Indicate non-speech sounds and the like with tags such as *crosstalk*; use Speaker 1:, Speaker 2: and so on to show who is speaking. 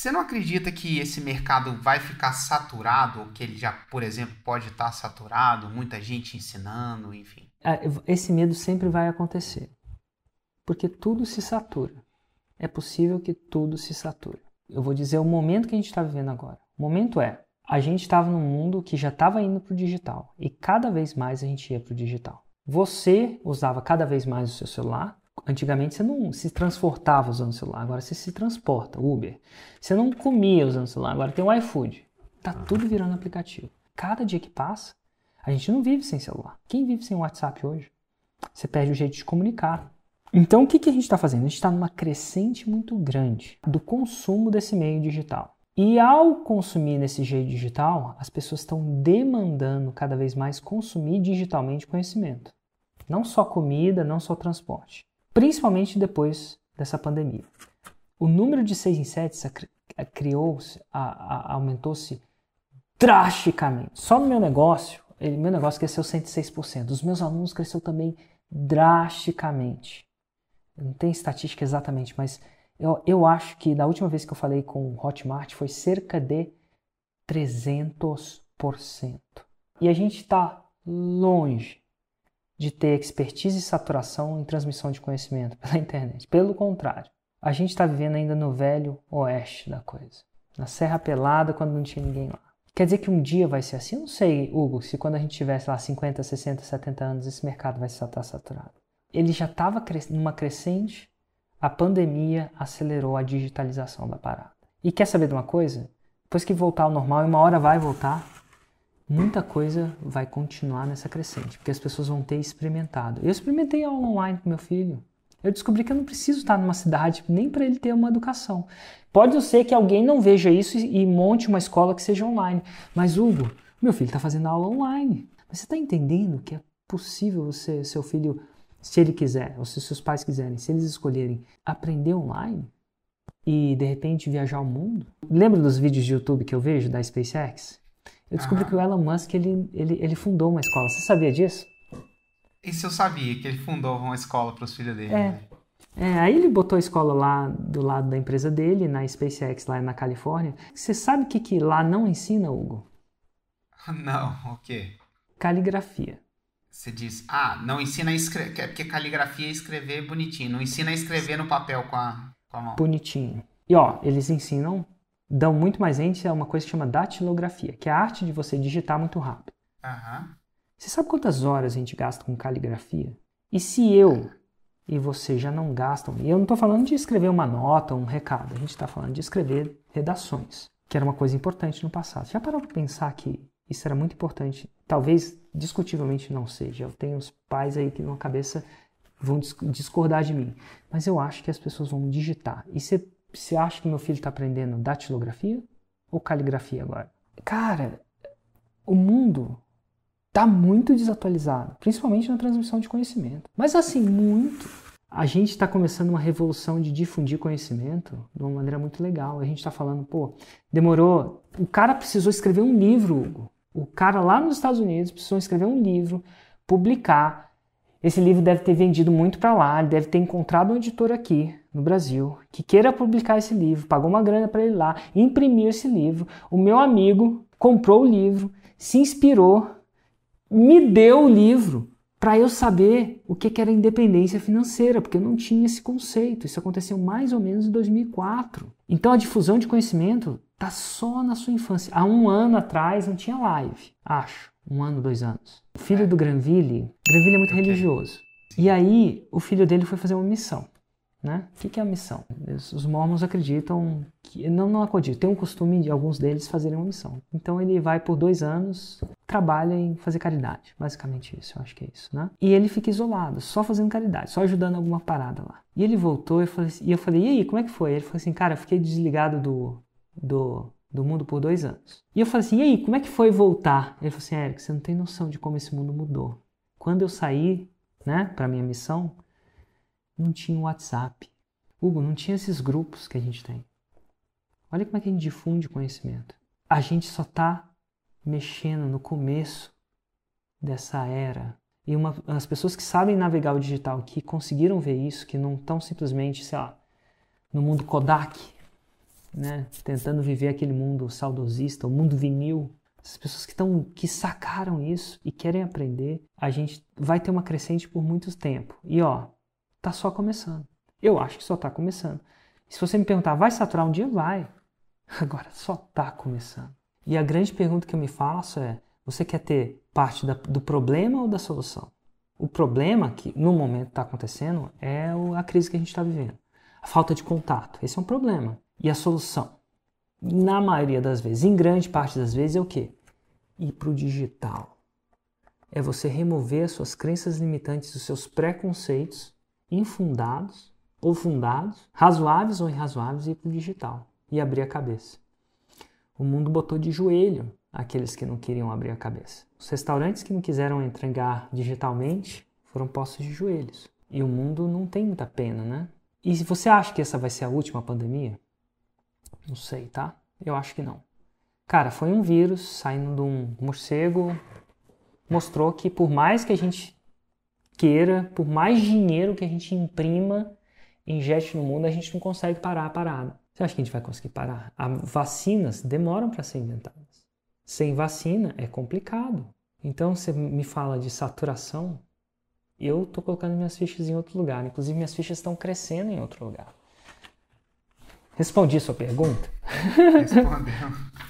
Speaker 1: Você não acredita que esse mercado vai ficar saturado, ou que ele já, por exemplo, pode estar saturado, muita gente ensinando, enfim?
Speaker 2: É, esse medo sempre vai acontecer, porque tudo se satura. É possível que tudo se sature. Eu vou dizer o momento que a gente está vivendo agora. O momento é, a gente estava num mundo que já estava indo para o digital e cada vez mais a gente ia para o digital. Você usava cada vez mais o seu celular. Antigamente você não se transportava usando o celular, agora você se transporta, Uber. Você não comia usando o celular, agora tem o iFood. Tá tudo virando aplicativo. Cada dia que passa, a gente não vive sem celular. Quem vive sem WhatsApp hoje? Você perde o jeito de comunicar. Então o que, que a gente está fazendo? A gente está numa crescente muito grande do consumo desse meio digital. E ao consumir nesse jeito digital, as pessoas estão demandando cada vez mais consumir digitalmente conhecimento. Não só comida, não só transporte. Principalmente depois dessa pandemia. O número de 6 em 7 criou-se, aumentou-se drasticamente. Só no meu negócio, meu negócio cresceu 106%. Os meus alunos cresceu também drasticamente. Não tem estatística exatamente, mas eu, eu acho que da última vez que eu falei com o Hotmart foi cerca de 300%. E a gente está longe de ter expertise e saturação em transmissão de conhecimento pela *laughs* internet. Pelo contrário, a gente está vivendo ainda no velho oeste da coisa. Na Serra Pelada, quando não tinha ninguém lá. Quer dizer que um dia vai ser assim? Eu não sei, Hugo, se quando a gente tivesse lá 50, 60, 70 anos, esse mercado vai estar saturado. Ele já estava numa crescente a pandemia acelerou a digitalização da parada. E quer saber de uma coisa? Depois que voltar ao normal, e uma hora vai voltar, muita coisa vai continuar nessa crescente, porque as pessoas vão ter experimentado. Eu experimentei aula online com meu filho. Eu descobri que eu não preciso estar numa cidade nem para ele ter uma educação. Pode ser que alguém não veja isso e monte uma escola que seja online. Mas, Hugo, meu filho está fazendo aula online. Mas você está entendendo que é possível você, seu filho se ele quiser, ou se seus pais quiserem, se eles escolherem aprender online e de repente viajar o mundo. Lembra dos vídeos de YouTube que eu vejo da SpaceX? Eu descobri que o Elon Musk ele, ele, ele fundou uma escola. Você sabia disso?
Speaker 1: Isso eu sabia, que ele fundou uma escola para os filhos dele.
Speaker 2: É. Né? É, aí ele botou a escola lá do lado da empresa dele, na SpaceX, lá na Califórnia. Você sabe o que, que lá não ensina, Hugo? *laughs*
Speaker 1: Não, o quê?
Speaker 2: Caligrafia.
Speaker 1: Você diz, ah, não ensina a escrever, porque caligrafia é escrever bonitinho, não ensina a escrever no papel com a, com a mão.
Speaker 2: Bonitinho. E ó, eles ensinam, dão muito mais ênfase a uma coisa que chama datilografia, que é a arte de você digitar muito rápido.
Speaker 1: Uhum.
Speaker 2: Você sabe quantas horas a gente gasta com caligrafia? E se eu e você já não gastam, e eu não estou falando de escrever uma nota, um recado, a gente está falando de escrever redações, que era uma coisa importante no passado. Já parou para pensar que isso era muito importante. Talvez discutivelmente não seja. Eu tenho os pais aí que na cabeça vão discordar de mim. Mas eu acho que as pessoas vão digitar. E você acha que meu filho está aprendendo datilografia ou caligrafia agora? Cara, o mundo está muito desatualizado, principalmente na transmissão de conhecimento. Mas assim, muito. A gente está começando uma revolução de difundir conhecimento de uma maneira muito legal. A gente está falando, pô, demorou. O cara precisou escrever um livro, Hugo. O cara lá nos Estados Unidos precisou escrever um livro, publicar. Esse livro deve ter vendido muito para lá, deve ter encontrado um editor aqui no Brasil que queira publicar esse livro, pagou uma grana para ele lá, imprimiu esse livro. O meu amigo comprou o livro, se inspirou, me deu o livro para eu saber o que era independência financeira, porque eu não tinha esse conceito. Isso aconteceu mais ou menos em 2004. Então a difusão de conhecimento Tá só na sua infância. Há um ano atrás não tinha live, acho. Um ano, dois anos. O filho do Granville, Granville é muito okay. religioso. E aí o filho dele foi fazer uma missão. Né? O que, é a missão? Os mormons acreditam que. Não, não acreditam, tem um costume de alguns deles fazerem uma missão. Então ele vai por dois anos, trabalha em fazer caridade. Basicamente isso, eu acho que é isso. Né? E ele fica isolado, só fazendo caridade, só ajudando alguma parada lá. E ele voltou e eu falei, e eu falei e aí, como é que foi? Ele falou assim, cara, eu fiquei desligado do, do, do mundo por dois anos. E eu falei assim, e aí, como é que foi voltar? Ele falou assim, Eric, você não tem noção de como esse mundo mudou. Quando eu saí, né, para minha missão, não tinha WhatsApp. Hugo, não tinha esses grupos que a gente tem. Olha como é que a gente difunde conhecimento. A gente só está mexendo no começo dessa era. E uma, as pessoas que sabem navegar o digital, que conseguiram ver isso, que não estão simplesmente, sei lá, no mundo Kodak, né, tentando viver aquele mundo saudosista, o mundo vinil, as pessoas que estão que sacaram isso e querem aprender, a gente vai ter uma crescente por muito tempo. E ó, tá só começando. Eu acho que só tá começando. E se você me perguntar, vai saturar um dia? Vai. *laughs* Agora só tá começando. E a grande pergunta que eu me faço é: você quer ter parte da, do problema ou da solução? O problema que no momento está acontecendo é a crise que a gente está vivendo. A falta de contato. Esse é um problema. E a solução? Na maioria das vezes, em grande parte das vezes, é o quê? Ir para o digital. É você remover as suas crenças limitantes, os seus preconceitos infundados ou fundados, razoáveis ou irrazoáveis, e ir para o digital e abrir a cabeça. O mundo botou de joelho aqueles que não queriam abrir a cabeça. Os restaurantes que não quiseram entregar digitalmente foram postos de joelhos. E o mundo não tem muita pena, né? E se você acha que essa vai ser a última pandemia? Não sei, tá? Eu acho que não. Cara, foi um vírus saindo de um morcego, mostrou que por mais que a gente queira, por mais dinheiro que a gente imprima, injete no mundo, a gente não consegue parar a parada. Você acha que a gente vai conseguir parar? As vacinas demoram para ser inventadas. Sem vacina é complicado. Então você me fala de saturação, eu estou colocando minhas fichas em outro lugar. Inclusive minhas fichas estão crescendo em outro lugar. Respondi sua pergunta?
Speaker 1: Respondeu. *laughs*